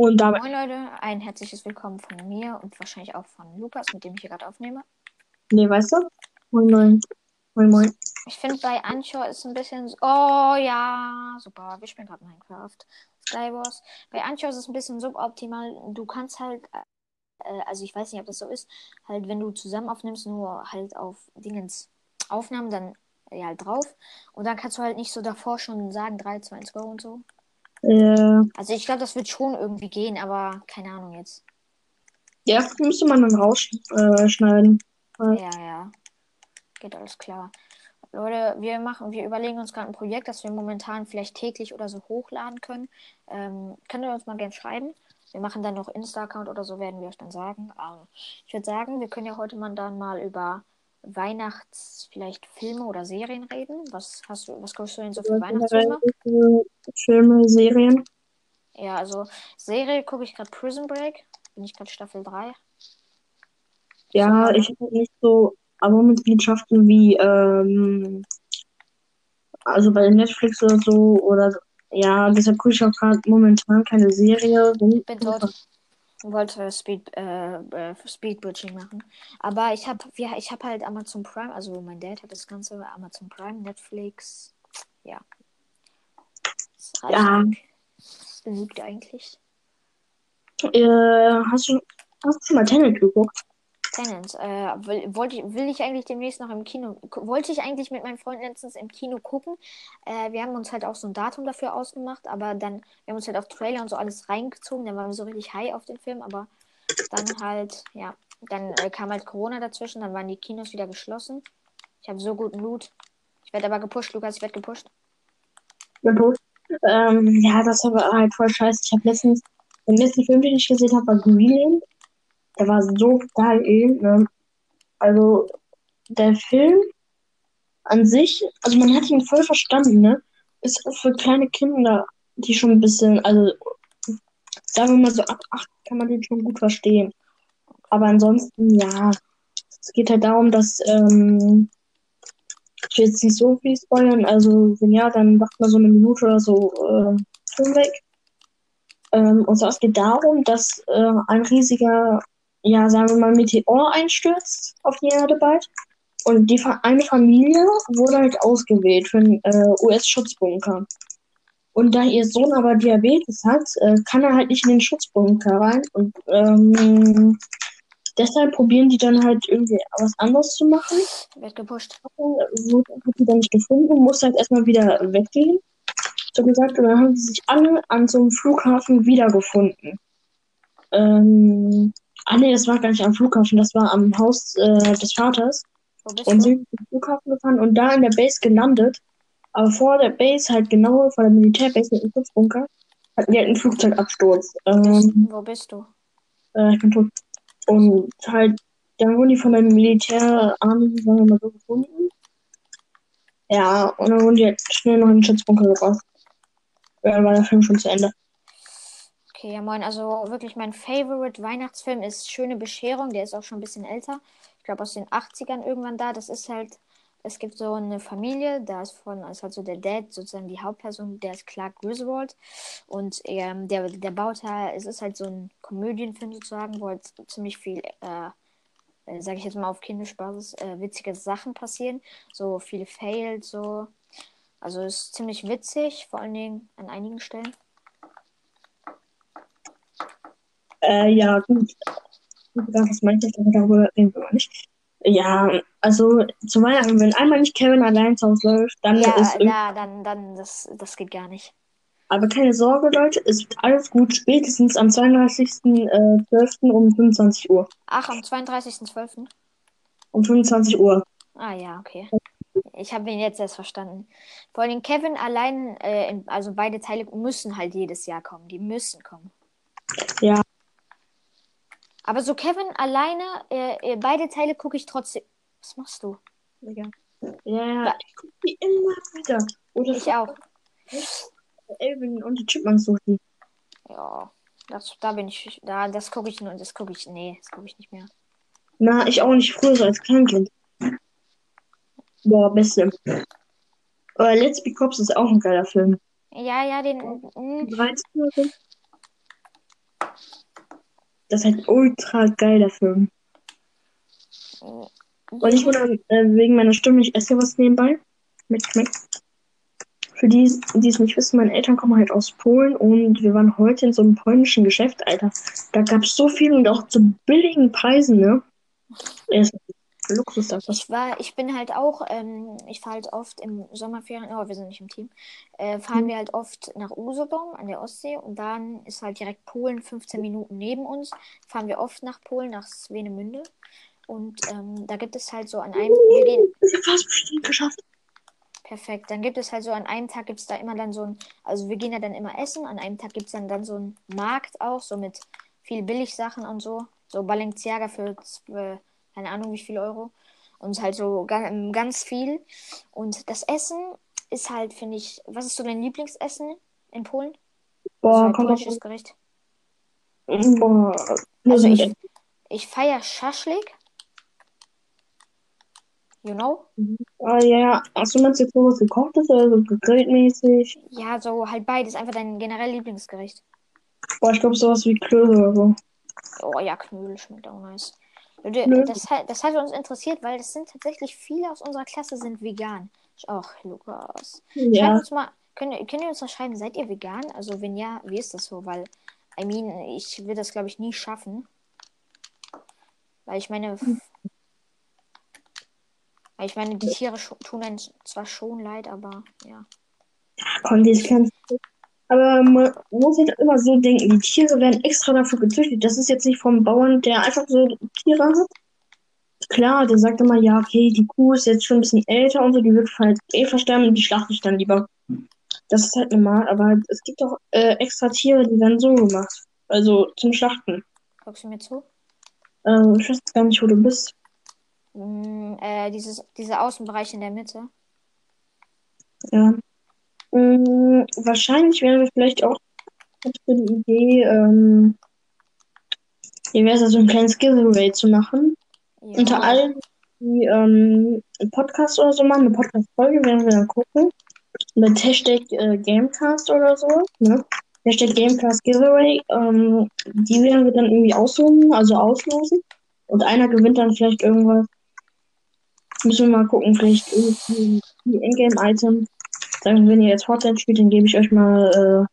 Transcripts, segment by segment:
Und damit. Moin Leute, ein herzliches Willkommen von mir und wahrscheinlich auch von Lukas, mit dem ich hier gerade aufnehme. Nee, weißt du? Moin, moin. Moin, moin. Ich finde bei Anchor ist ein bisschen. Oh ja, super. Wir spielen gerade Minecraft. Skywars. Bei Anchor ist es ein bisschen suboptimal. Du kannst halt. Äh, also ich weiß nicht, ob das so ist. Halt, wenn du zusammen aufnimmst, nur halt auf Dingens Aufnahmen, dann ja halt drauf. Und dann kannst du halt nicht so davor schon sagen 3, 2, 1, go und so. Äh, Also ich glaube, das wird schon irgendwie gehen, aber keine Ahnung jetzt. ja, müsste man dann rausschneiden. Ja. Ja, ja. Geht alles klar. Leute, wir machen, wir überlegen uns gerade ein Projekt, das wir momentan vielleicht täglich oder so hochladen können. Ähm, könnt ihr uns mal gerne schreiben. Wir machen dann noch Insta-Account oder so, werden wir euch dann sagen. Aber ich würde sagen, wir können ja heute mal dann mal über Weihnachts, vielleicht Filme oder Serien reden. Was hast du, was guckst du denn so für Weihnachtsfilme? Filme, Serien. Ja, also Serie gucke ich gerade Prison Break. Bin ich gerade Staffel 3. Ja, So, ich habe nicht so Abo-Mitgliedschaften wie, ähm, also bei Netflix oder so, oder, ja, deshalb gucke ich auch gerade momentan keine Serie. Ich bin tot. Wollte Speed, äh, äh, Speedbridging machen. Aber ich habe ich hab halt Amazon Prime, also mein Dad hat das Ganze, Amazon Prime, Netflix. Ja. Das Ja. eigentlich. Das genügt eigentlich. Äh, hast du, hast du schon mal Tenet geguckt? Tenant, äh, will, wollte ich, will ich eigentlich demnächst noch im Kino, wollte ich eigentlich mit meinem Freund letztens im Kino gucken. Äh, wir haben uns halt auch so ein Datum dafür ausgemacht, aber dann, wir haben uns halt auf Trailer und so alles reingezogen, dann waren wir so richtig high auf den Film, aber dann halt, ja, dann äh, kam halt Corona dazwischen, dann waren die Kinos wieder geschlossen. Ich habe so guten Loot. Ich werde aber gepusht, Lukas, ich werde gepusht. Gut. Ähm, ja, das war halt voll scheiße. Ich habe letztens, den letzten Film, den ich gesehen habe, war Greenland. Der war so geil, ne? Also, der Film an sich, also man hat ihn voll verstanden, ne? Ist für kleine Kinder, die schon ein bisschen, also, sagen wir mal so ab 8 kann man den schon gut verstehen. Aber ansonsten, ja, es geht halt darum, dass, ähm, ich will jetzt nicht so viel spoilern, also wenn ja, dann macht man so eine Minute oder so äh, Film weg. Ähm, und zwar es geht darum, dass äh, ein riesiger, ja, sagen wir mal, Meteor einstürzt auf die Erde bald. Und die eine Familie wurde halt ausgewählt für einen äh, US-Schutzbunker. Und da ihr Sohn aber Diabetes hat, äh, kann er halt nicht in den Schutzbunker rein. Und ähm, deshalb probieren die dann halt irgendwie was anderes zu machen werde gepusht. wurde hat die dann nicht gefunden, musste halt erstmal wieder weggehen. So gesagt, und dann haben sie sich alle an so einem Flughafen wiedergefunden. Ähm, ah nee, das war gar nicht am Flughafen, das war am Haus äh, des Vaters. Wo bist Und sind zum Flughafen gefahren und da in der Base gelandet. Aber vor der Base, halt genau vor der Militärbase mit dem Schutzbunker, hatten die halt einen Flugzeugabsturz. Ähm, Wo bist du? äh, ich bin tot. Und halt, dann wurden die von der Militärarmee, sagen wir mal so, gefunden. Ja, und dann wurden die halt schnell noch in den Schutzbunker gebracht. Ja, Dann war der Film schon zu Ende. Okay, ja moin. Also wirklich mein Favorite Weihnachtsfilm ist Schöne Bescherung. Der ist auch schon ein bisschen älter. Ich glaube aus den 80ern irgendwann da. Das ist halt, es gibt so eine Familie, da ist von, ist halt so der Dad, sozusagen die Hauptperson, der ist Clark Griswold. Und ähm, der, der baut halt, es ist halt so ein Komödienfilm sozusagen, wo halt ziemlich viel, äh, äh, sage ich jetzt mal auf Kindesbasis, äh, witzige Sachen passieren. So viele Fails, so. Also ist ziemlich witzig, vor allen Dingen an einigen Stellen. Äh, ja, gut. Wie gesagt, was meinte ich, aber darüber reden wir mal nicht. Ja, also zu Weihnachten, wenn einmal nicht Kevin allein zu Hause läuft, dann Ja, ist ja, dann, dann, das, das geht gar nicht. Aber keine Sorge, Leute, es wird alles gut. Spätestens am 32.12. um 25 Uhr. Ach, am 32.12. Um 25 Uhr. Ah ja, okay. Ich habe ihn jetzt erst verstanden. Vor allem Kevin allein, äh, also beide Teile müssen halt jedes Jahr kommen. Die müssen kommen. Ja. Aber so Kevin alleine, äh, äh, beide Teile gucke ich trotzdem. Was machst du? Ja, ja, ich gucke die immer wieder. Oder Ich auch. Elvin und die Chipmunks suchen. Ja, das, da bin ich, da, das gucke ich nur, das gucke ich, nee, das gucke ich nicht mehr. Na, ich auch nicht früher so als Kleinkind. Boah, beste. Aber Let's Be Cops ist auch ein geiler Film. Ja, ja, den, mm, 13 oder so. Das ist halt ultra geil, der Film. Und ich wurde äh, wegen meiner Stimme, ich esse was nebenbei. Mit schmeckt. Für die, die es nicht wissen, meine Eltern kommen halt aus Polen und wir waren heute in so einem polnischen Geschäft, Alter. Da gab es so viel und auch zu billigen Preisen, ne? Ja, ist Luxus einfach. Ich war, ich bin halt auch, ähm, ich fahre halt oft im Sommerferien, oh, wir sind nicht im Team, äh, fahren Mhm. wir halt oft nach Usedom an der Ostsee und dann ist halt direkt Polen 15 Minuten neben uns. Fahren wir oft nach Polen, nach Swenemünde. Und ähm, da gibt es halt so an einem, wir gehen, Ich fast bestimmt geschafft. Perfekt. Dann gibt es halt so an einem Tag gibt es da immer dann so ein, also wir gehen ja dann immer essen. An einem Tag gibt es dann, dann so einen Markt auch, so mit viel Billigsachen und so. So Balenciaga für, keine Ahnung wie viel Euro. Und halt so ga- ganz viel. Und das Essen ist halt, finde ich, was ist so dein Lieblingsessen in Polen? Also Boah, halt kommt polnisches auf. Gericht. Boah. Also ich, ich feiere Schaschlik. You know? Ah, ja, ja. Achso, meinst du jetzt sowas gekochtes oder so gegrilltmäßig? Ja, so halt beides. Einfach dein generell Lieblingsgericht. Boah, ich glaube sowas wie Klöße oder so. Oh ja, Knödel schmeckt auch nice. Das, hat- das hat uns interessiert, weil es sind tatsächlich viele aus unserer Klasse sind vegan. Ach, Lukas. Schreibt Ja. uns mal, könnt, ihr- könnt ihr uns mal schreiben, seid ihr vegan? Also wenn ja, wie ist das so? Weil, I mean, ich will das glaube ich nie schaffen. Weil ich meine, weil ich meine, die Tiere tun einem zwar schon leid, aber ja. Komm, die ist ganz. Aber man muss sich immer so denken, die Tiere werden extra dafür gezüchtet. Das ist jetzt nicht vom Bauern, der einfach so Tiere hat. Klar, der sagt immer, ja, okay, die Kuh ist jetzt schon ein bisschen älter und so, die wird halt eh versterben und die schlachte ich dann lieber. Das ist halt normal, aber es gibt auch äh, extra Tiere, die werden so gemacht. Also zum Schlachten. Guckst du mir zu? Ähm, ich weiß gar nicht, wo du bist. Mm, äh, dieses, dieser Außenbereich in der Mitte. Ja. Mm, wahrscheinlich wäre vielleicht auch für die Idee, ähm, wie wäre es, so ein kleines Giveaway zu machen. Ja. Unter allen, die ähm, einen Podcast oder so machen, eine Podcast-Folge, werden wir dann gucken. Mit Hashtag äh, Gamecast oder so. Ne? Hashtag Gamecast Giveaway. Ähm, die werden wir dann irgendwie aussuchen, also auslosen. Und einer gewinnt dann vielleicht irgendwas. Müssen wir mal gucken, vielleicht irgendwie ein Ingame-Item. Sagen, wenn ihr jetzt Fortnite spielt, dann gebe ich euch mal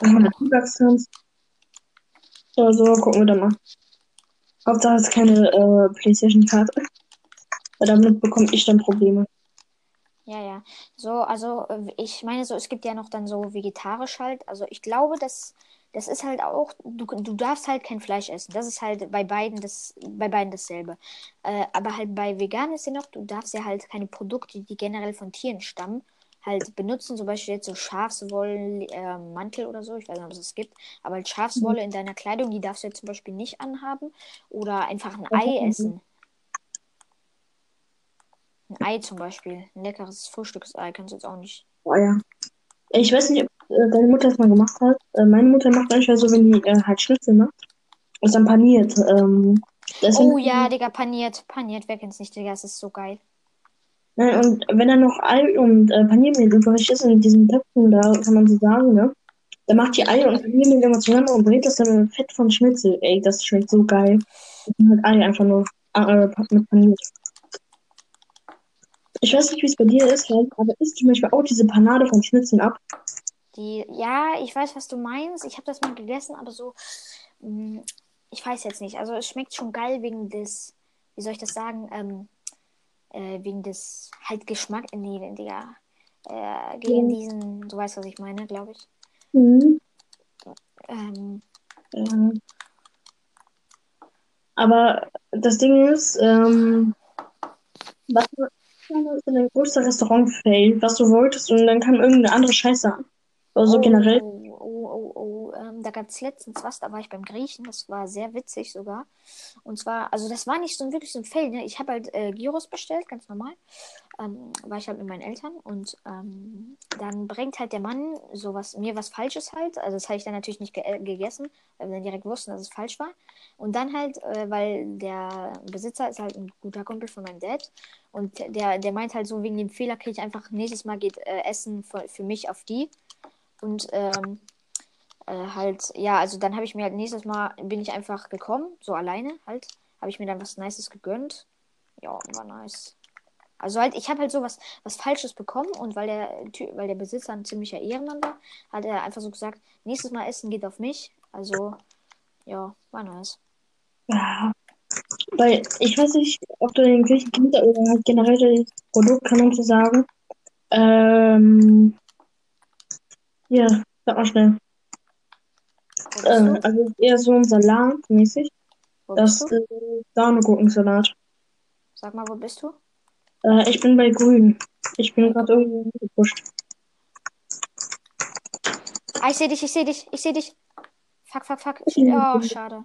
äh, eine Zugangstanz. Oder so, gucken wir dann mal. Hauptsache es ist keine äh, Playstation-Karte. Weil damit bekomme ich dann Probleme. Ja, ja. So, also ich meine so, es gibt ja noch dann so vegetarisch halt. Also ich glaube, dass das ist halt auch, du, du darfst halt kein Fleisch essen. Das ist halt bei beiden das, bei beiden dasselbe. Äh, aber halt bei vegan ist ja noch, du darfst ja halt keine Produkte, die generell von Tieren stammen, halt benutzen. Zum Beispiel jetzt so Schafswollen, äh, Mantel oder so. Ich weiß nicht, ob es das gibt. Aber halt Schafswolle in deiner Kleidung, die darfst du jetzt zum Beispiel nicht anhaben. Oder einfach ein Ei Mhm. essen. Ein Ei zum Beispiel. Ein leckeres Frühstücksei kannst du jetzt auch nicht. Oh ja. Ich weiß nicht, ob äh, deine Mutter das mal gemacht hat. Äh, meine Mutter macht manchmal so, wenn die äh, halt Schnitzel macht. Und dann paniert. Ähm, Oh ja, Digga, paniert. Paniert, wer kennt's nicht, Digga, es ist so geil. Nein, und wenn dann noch Ei und äh, Paniermehl übrig ist in diesen Töpfen, da kann man so sagen, ne? Dann macht die Ei und Paniermehl immer zusammen und brät das dann mit Fett von Schnitzel. Ey, das schmeckt so geil. Und halt Ei einfach nur äh, mit paniert. Ich weiß nicht, wie es bei dir ist, aber isst zum Beispiel auch diese Panade von Schnitzeln ab. Die, ja, ich weiß, was du meinst. Ich habe das mal gegessen, aber so, mh, ich weiß jetzt nicht. Also es schmeckt schon geil wegen des, wie soll ich das sagen, ähm, äh, wegen des halt Geschmack, nee, Digga, äh, gegen Ja. diesen, du weißt, was ich meine, glaube ich. Mhm. Ähm, Ja. Aber das Ding ist, ähm, was ist denn dein größter Restaurant-Fail, was du wolltest und dann kam irgendeine andere Scheiße an? Oder so oh, generell. Oh, oh, oh, oh. Ähm, da gab es letztens was, da war ich beim Griechen, das war sehr witzig sogar. Und zwar, also das war nicht so wirklich so ein Fail, ne? Ich habe halt äh, Gyros bestellt, ganz normal. Ähm, war ich halt mit meinen Eltern und ähm, dann bringt halt der Mann sowas, mir was Falsches halt. Also das habe ich dann natürlich nicht ge äh, gegessen, weil wir dann direkt wussten, dass es falsch war. Und dann halt, äh, weil der Besitzer ist halt ein guter Kumpel von meinem Dad. Und der, der meint halt so, wegen dem Fehler kriege ich einfach nächstes Mal geht äh, Essen für, für mich auf die. Und ähm, Äh, halt, ja, also dann habe ich mir halt nächstes Mal, bin ich einfach gekommen, so alleine halt. Habe ich mir dann was Nices gegönnt. Ja, war nice. Also halt, ich habe halt so was, was Falsches bekommen und weil der, weil der Besitzer ein ziemlicher Ehrenmann war, hat er einfach so gesagt, nächstes Mal essen geht auf mich. Also, ja, war nice. Ja. Weil ich weiß nicht, ob du den Griechen kennst oder generell das Produkt, kann man so sagen. Ähm, ja, sag mal schnell. Äh, also eher so ein Salat mäßig. Wo Das ist Sahnegurkensalat. Sag mal, wo bist du? Äh, ich bin bei Grün. Ich bin gerade irgendwo gepusht. Ah, ich sehe dich, ich sehe dich, ich sehe dich. Fuck, fuck, fuck. Oh, schade.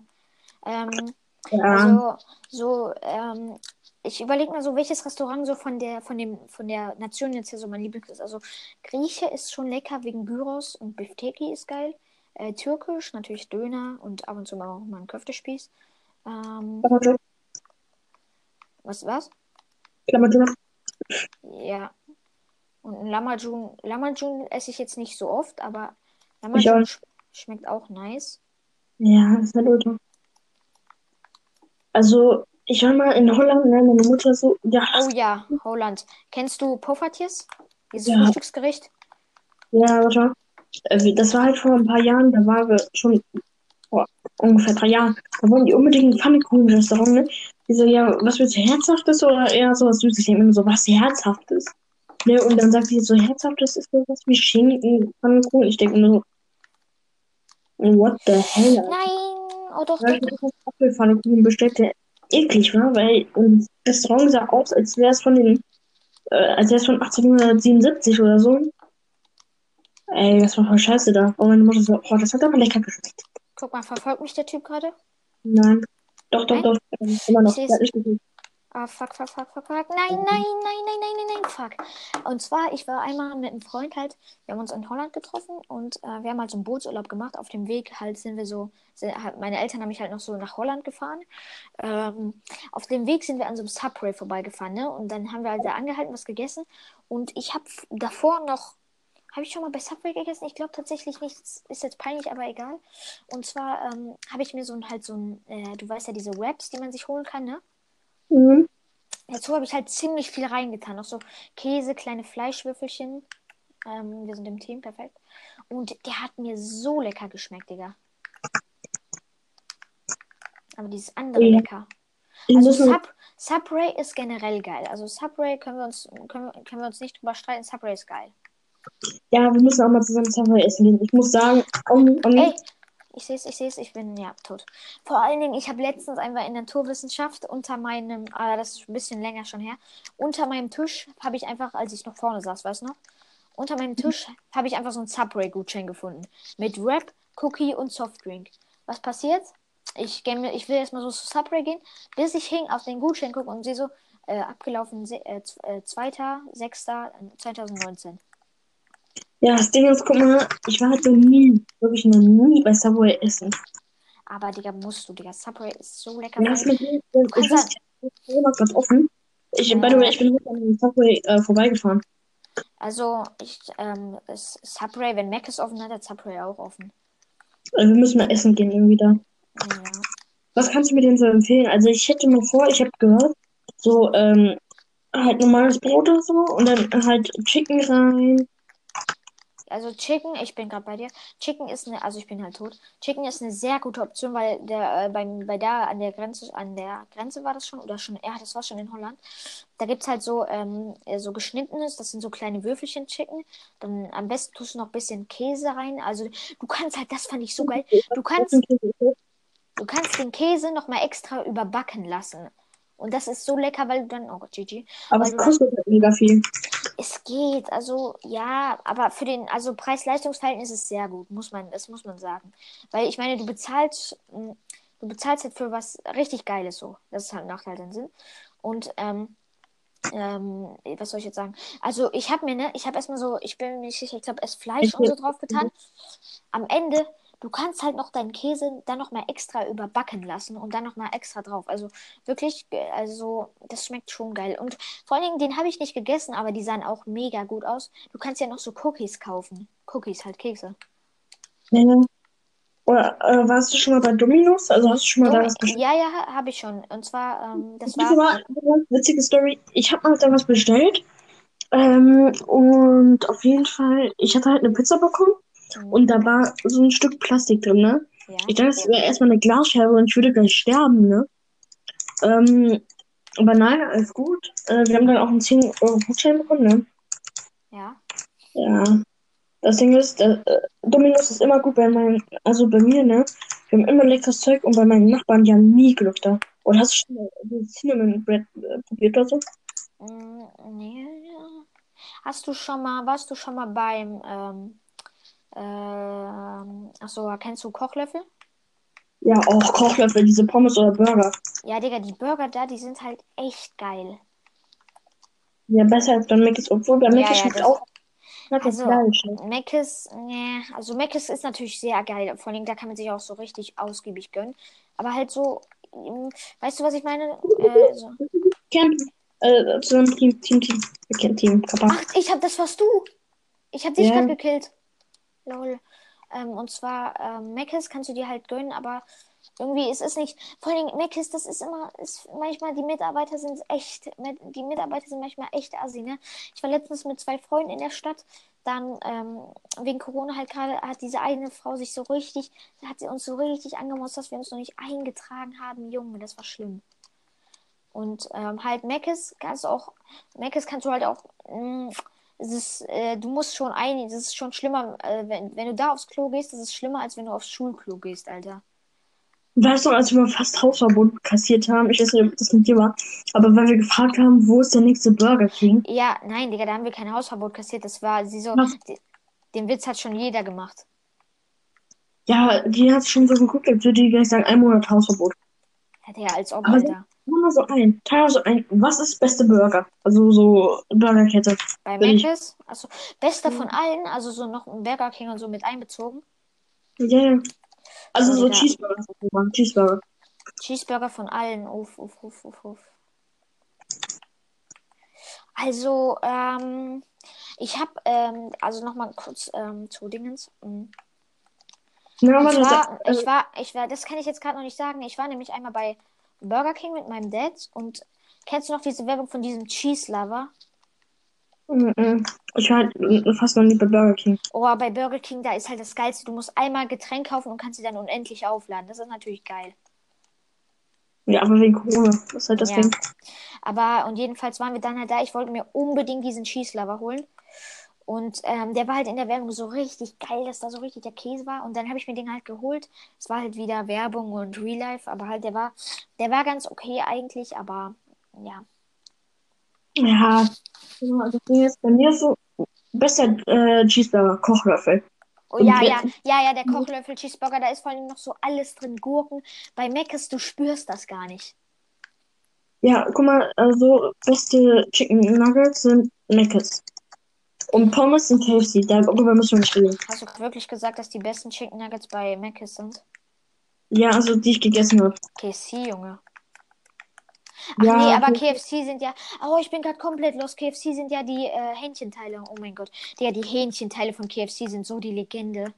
Ähm, Ja, also, so, ähm, ich überlege mal so, welches Restaurant so von der, von dem, von der Nation jetzt hier so mein Lieblings ist. Also, Grieche ist schon lecker wegen Gyros und Bifteki ist geil. Äh, Türkisch natürlich Döner und ab und zu mal auch mal ein Köftespieß. Ähm, was, was? Klammerjob. Ja. Und ein Lamajun, Lamajun esse ich jetzt nicht so oft, aber auch Lamajun sch schmeckt auch nice. Ja, das ist halt ultra. Also, ich war mal in Holland, ne, meine Mutter so, ja, Oh ja, Holland. Kennst du Poffertjes? Dieses ja, Frühstücksgericht? ja, warte Das war halt vor ein paar Jahren, da waren wir schon vor ungefähr drei Jahren. Da wollen die unbedingt ein Pfannkuchen-Restaurant, ne? Die so, ja, was willst du, Herzhaftes oder eher sowas Süßes? Ich denke mir so, was Herzhaftes? Ne, und dann sagt sie so, Herzhaftes ist sowas wie Schinken, Pfannkuchen. Ich denke mir so, what the hell? Nein! Oh doch, doch. ich das Apfelpfannkuchen der eklig war, weil das Restaurant sah aus, als wäre es von den, äh, als wäre es von 1877 oder so. Ey, das war voll scheiße da. Und meine Mutter so, oh, das hat aber lecker geschmeckt. Guck mal, verfolgt mich der Typ gerade? Nein. Doch, doch, Nein? doch. Ähm, immer noch. Ah, fuck, fuck, fuck, fuck, fuck. Nein, nein, nein, nein, nein, nein, nein, fuck. Und zwar, ich war einmal mit einem Freund halt, wir haben uns in Holland getroffen und äh, wir haben halt so einen Bootsurlaub gemacht. Auf dem Weg halt sind wir so, sind, halt, meine Eltern haben mich halt noch so nach Holland gefahren. Ähm, auf dem Weg sind wir an so einem Subway vorbeigefahren, ne? Und dann haben wir halt da angehalten, was gegessen. Und ich habe davor noch, habe ich schon mal bei Subway gegessen? Ich glaube tatsächlich nicht. Ist jetzt peinlich, aber egal. Und zwar ähm, habe ich mir so ein, halt so ein, äh, du weißt ja, diese Wraps, die man sich holen kann, ne? Mhm. Dazu habe ich halt ziemlich viel reingetan. Noch so Käse, kleine Fleischwürfelchen. Ähm, wir sind im Team, perfekt. Und der hat mir so lecker geschmeckt, Digga. Aber dieses andere Ja. lecker. Also Sub, Subway ist generell geil. Also Subway können wir uns, können, können wir uns nicht drüber streiten. Subway ist geil. Ja, wir müssen auch mal zusammen Subway essen gehen. Ich muss sagen, um, um, Ey, ich sehe es, ich sehe es, ich bin ja tot. Vor allen Dingen, ich habe letztens einmal in Naturwissenschaft unter meinem, ah, das ist ein bisschen länger schon her, unter meinem Tisch habe ich einfach, als ich noch vorne saß, weißt du noch? Unter meinem Tisch habe ich einfach so einen Subway-Gutschein gefunden. Mit Wrap, Cookie und Softdrink. Was passiert? Ich, mir- ich will erstmal so zu Subway gehen, bis ich hing auf den Gutschein gucke und sehe so, äh, abgelaufen äh, 2.6.2019. ja, das Ding ist, guck mal, ich war halt noch nie, wirklich noch nie bei Subway essen. Aber, Digga, musst du, Digga. Subway ist so lecker. Ja, das mit dem, Du ich weiß halt, ist gerade offen. Ich, by the way, ich bin heute an Subway äh, vorbeigefahren. also, ich, ähm, Subway, wenn Mac ist offen hat, hat Subway auch offen. Äh, wir müssen mal essen gehen irgendwie da. Ja. Was kannst du mir denn so empfehlen? Also ich hätte mal vor, ich habe gehört, so ähm, halt normales Brot oder so und dann halt Chicken rein. Also Chicken, ich bin gerade bei dir. Chicken ist eine, also ich bin halt tot. Chicken ist eine sehr gute Option, weil der äh, beim, bei da an der Grenze, an der Grenze war das schon oder schon, ja, das war schon in Holland. Da gibt's halt so ähm, äh, so geschnittenes, das sind so kleine Würfelchen Chicken. Dann am besten tust du noch ein bisschen Käse rein. Also du kannst halt, das fand ich so geil. Du kannst, du kannst den Käse noch mal extra überbacken lassen. Und das ist so lecker, weil du dann, oh Gott, GG, Aber es dann kostet halt mega viel. es geht, also ja, aber für den, also Preis-Leistungs-Verhältnis ist sehr gut, muss man, das muss man sagen. Weil ich meine, du bezahlst, mh, du bezahlst halt für was richtig Geiles so. Das ist halt ein Nachteil den Sinn. Und ähm, ähm, was soll ich jetzt sagen? Also ich habe mir, ne, ich habe erstmal so, ich bin mir nicht sicher, ich glaube, erst Fleisch und so drauf getan. Am Ende, du kannst halt noch deinen Käse dann noch mal extra überbacken lassen und dann noch mal extra drauf. Also wirklich, also das schmeckt schon geil. Und vor allen Dingen, den habe ich nicht gegessen, aber die sahen auch mega gut aus. Du kannst ja noch so Cookies kaufen. Cookies, halt Kekse. Ja, Oder äh, warst du schon mal bei Dominos? Also hast du schon mal da Domi was bestellt? ja, ja, habe ich schon. Und zwar, ähm, das Warte war. mal, eine witzige Story. Ich habe mal da was bestellt. Ähm, und auf jeden Fall, ich hatte halt eine Pizza bekommen Mhm. Und da war so ein Stück Plastik drin, ne? Ja. Ich dachte, es wäre erstmal eine Glasscherbe und ich würde gleich sterben, ne? Ähm, aber nein, alles gut. Äh, wir haben dann auch einen 10 Euro Gutschein bekommen, ne? Ja. Ja. Das Ding ist, äh, Dominos ist immer gut bei meinen, also bei mir, ne? Wir haben immer leckeres Zeug und bei meinen Nachbarn, die haben nie Glück da. Oder hast du schon mal das Cinnamon Bread äh, probiert oder so? Mm, nee. Hast du schon mal, warst du schon mal beim, ähm, ähm, achso, kennst du Kochlöffel? Ja, auch Kochlöffel, diese Pommes oder Burger. Ja, Digga, die Burger da, die sind halt echt geil. Ja, besser als bei Mc's, obwohl bei Ja, Mc's ja, schmeckt das- auch Also, ne? Mc's, nee, also Mc's ist natürlich sehr geil. Vor allem, da kann man sich auch so richtig ausgiebig gönnen. Aber halt so, ähm, weißt du, was ich meine? Äh, so. Camp, äh, zusammen Team, Team, Team. Team, Kappa. Ach, ich hab, das warst du. Ich hab dich Ja. gerade gekillt. Lol. Ähm, und zwar, ähm, Mc's kannst du dir halt gönnen, aber irgendwie ist es nicht. Vor allem Mc's, das ist immer, ist manchmal, die Mitarbeiter sind echt, die Mitarbeiter sind manchmal echt assi, ne? Ich war letztens mit zwei Freunden in der Stadt, dann, ähm, wegen Corona halt gerade, hat diese eine Frau sich so richtig, hat sie uns so richtig angemotzt, dass wir uns noch nicht eingetragen haben. Junge, das war schlimm. Und ähm, halt Mc's kannst du auch, Mc's kannst du halt auch, mh, es ist, äh, du musst schon ein, das ist schon schlimmer, äh, wenn, wenn du da aufs Klo gehst, das ist schlimmer, als wenn du aufs Schulklo gehst, Alter. Weißt du, als wir fast Hausverbot kassiert haben, ich weiß nicht, ob das mit dir war, aber weil wir gefragt haben, wo ist der nächste Burger King? Ja, nein, Digga, da haben wir kein Hausverbot kassiert, das war, sie so, die, den Witz hat schon jeder gemacht. Ja, die hat schon so geguckt, als würde die gleich sagen, ein Monat Hausverbot. Ja, Digga, als ob, Aber Alter. Nur mal so ein, teil so ein, was ist beste Burger? Also so Burgerkette. Bei ich- Mc's, also, bester Mhm. von allen, also so noch ein Burger King und so mit einbezogen. Ja, ja. Also so. Cheeseburger. Cheeseburger. Cheeseburger von allen. Uff, uff, uff, uff, uff. Also, ähm, ich habe, ähm, also nochmal kurz ähm, zu Dingens. Aber das, zwar, äh, ich war, ich war, das kann ich jetzt gerade noch nicht sagen. Ich war nämlich einmal bei Burger King mit meinem Dad und kennst du noch diese Werbung von diesem Cheese Lover? ich war halt fast noch nie bei Burger King. Oh, bei Burger King, da ist halt das Geilste. Du musst einmal Getränk kaufen und kannst sie dann unendlich aufladen. Das ist natürlich geil. Ja, aber wegen Corona. Das ist halt das Ja. Ding. Aber und jedenfalls waren wir dann halt da. Ich wollte mir unbedingt diesen Cheese Lover holen. Und ähm, der war halt in der Werbung so richtig geil, dass da so richtig der Käse war. Und dann habe ich mir den halt geholt. Es war halt wieder Werbung und Real Life, aber halt der war, der war ganz okay eigentlich, aber ja. Ja. Ding ist, bei mir ist so besser äh, Cheeseburger, Kochlöffel. Oh ja, ja, ja, ja, der Kochlöffel Cheeseburger, da ist vor allem noch so alles drin, Gurken. Bei Mc's, du spürst das gar nicht. Ja, guck mal, also beste Chicken Nuggets sind Mc's. Und Pommes sind KFC. Darüber müssen wir nicht reden. Hast du wirklich gesagt, dass die besten Chicken Nuggets bei Mc's sind? Ja, also die ich gegessen habe. KFC, Junge. Ach Ja, nee, aber KFC. Sind ja. Oh, ich bin gerade komplett los. KFC sind ja die äh, Hähnchenteile. Oh mein Gott. Ja, die Hähnchenteile von KFC sind so die Legende.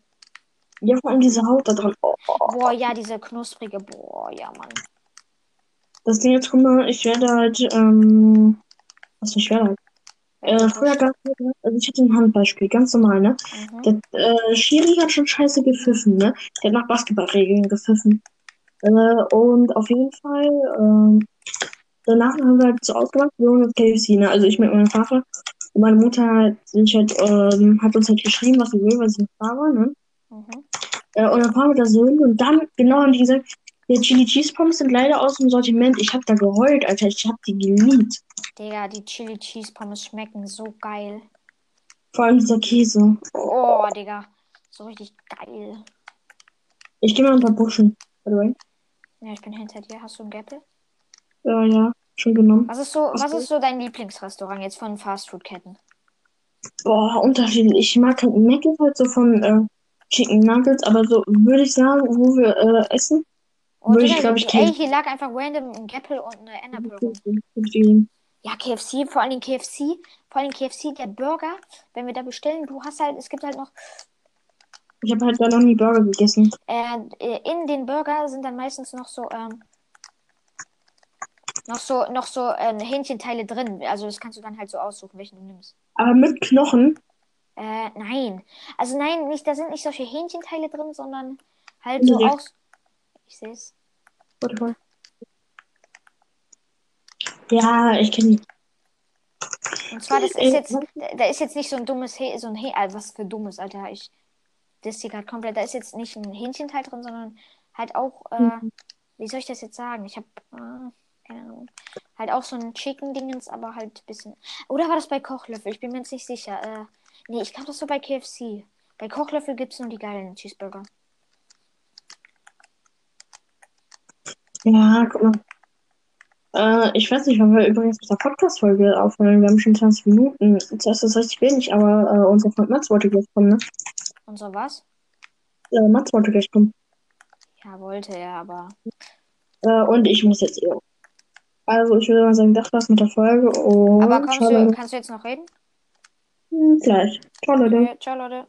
Ja, vor allem diese Haut da dran. Oh, Boah, ja, diese knusprige. Boah, ja, Mann. das Ding jetzt, guck mal, ich werde halt, ähm, was ich werde halt. Äh, früher gab es, also ich hatte ein Handballspiel, ganz normal, ne? Mhm. Der äh, Schiri hat schon scheiße gepfiffen, ne? Der hat nach Basketballregeln gepfiffen. Äh, und auf jeden Fall, ähm, danach haben wir halt so ausgemacht, wir holen jetzt KFC, ne? Also ich mit meinem Vater. Und meine Mutter hat sich halt, ähm, hat uns halt geschrieben, was sie will, weil sie nicht da war, ne? Mhm. Äh, und dann fahren wir da so hin und dann, genau, haben die gesagt, ja, Chili Cheese Pommes sind leider aus dem Sortiment. Ich hab da geheult, Alter. Ich hab die geliebt. Digga, die Chili Cheese Pommes schmecken so geil. Vor allem dieser Käse. Oh, Digga. So richtig geil. Ich gehe mal ein paar Buschen. By. Ja, ich bin hinter dir. Hast du ein Gapple? Ja, ja, schon genommen. Was ist so, Was ist so dein Lieblingsrestaurant jetzt von Fastfood-Ketten? Boah, unterschiedlich. Ich mag halt halt so von äh, Chicken Nuggets, aber so würde ich sagen, wo wir äh, essen. Oh, ich, Digga, glaub ich, ey, kennen. hier lag einfach random ein Gapple und eine Enapple rum. Ja, KFC, vor allem KFC, vor allem KFC, der Burger, wenn wir da bestellen, du hast halt, es gibt halt noch, Ich habe halt da noch nie Burger gegessen. Äh, in den Burger sind dann meistens noch so, ähm, noch so, noch so äh, Hähnchenteile drin. Also das kannst du dann halt so aussuchen, welchen du nimmst. Aber mit Knochen. Äh, nein. Also nein, nicht, da sind nicht solche Hähnchenteile drin, sondern halt so aus. Ich sehe es. Warte mal. Ja, ich kenne die. Und zwar, das ist Äh, jetzt, da da ist jetzt nicht so ein dummes Häh, so ein Häh, also was für dummes, Alter. Ich, das hier gerade komplett, da ist jetzt nicht ein Hähnchenteil drin, sondern halt auch, äh, Mhm. wie soll ich das jetzt sagen? Ich habe, äh, keine Ahnung, halt auch so ein Chicken-Dingens, aber halt ein bisschen. Oder war das bei Kochlöffel? Ich bin mir jetzt nicht sicher. Äh, nee, ich glaube, das war bei KFC. Bei Kochlöffel gibt es nur die geilen Cheeseburger. Ja, guck mal. Äh, ich weiß nicht, wann wir übrigens mit der Podcast-Folge aufhören. Wir haben schon 20 Minuten. Zuerst ist richtig wenig, aber äh, unser Freund Mats wollte gleich kommen, ne? Unser was? Äh, Mats wollte gleich kommen. Ja, wollte er, aber. Äh, und ich muss jetzt eh. Also, ich würde mal sagen, das war's mit der Folge. Und Aber kommst du, kannst du jetzt noch reden? Hm, Gleich. Ciao, Leute. Okay, ciao, Leute.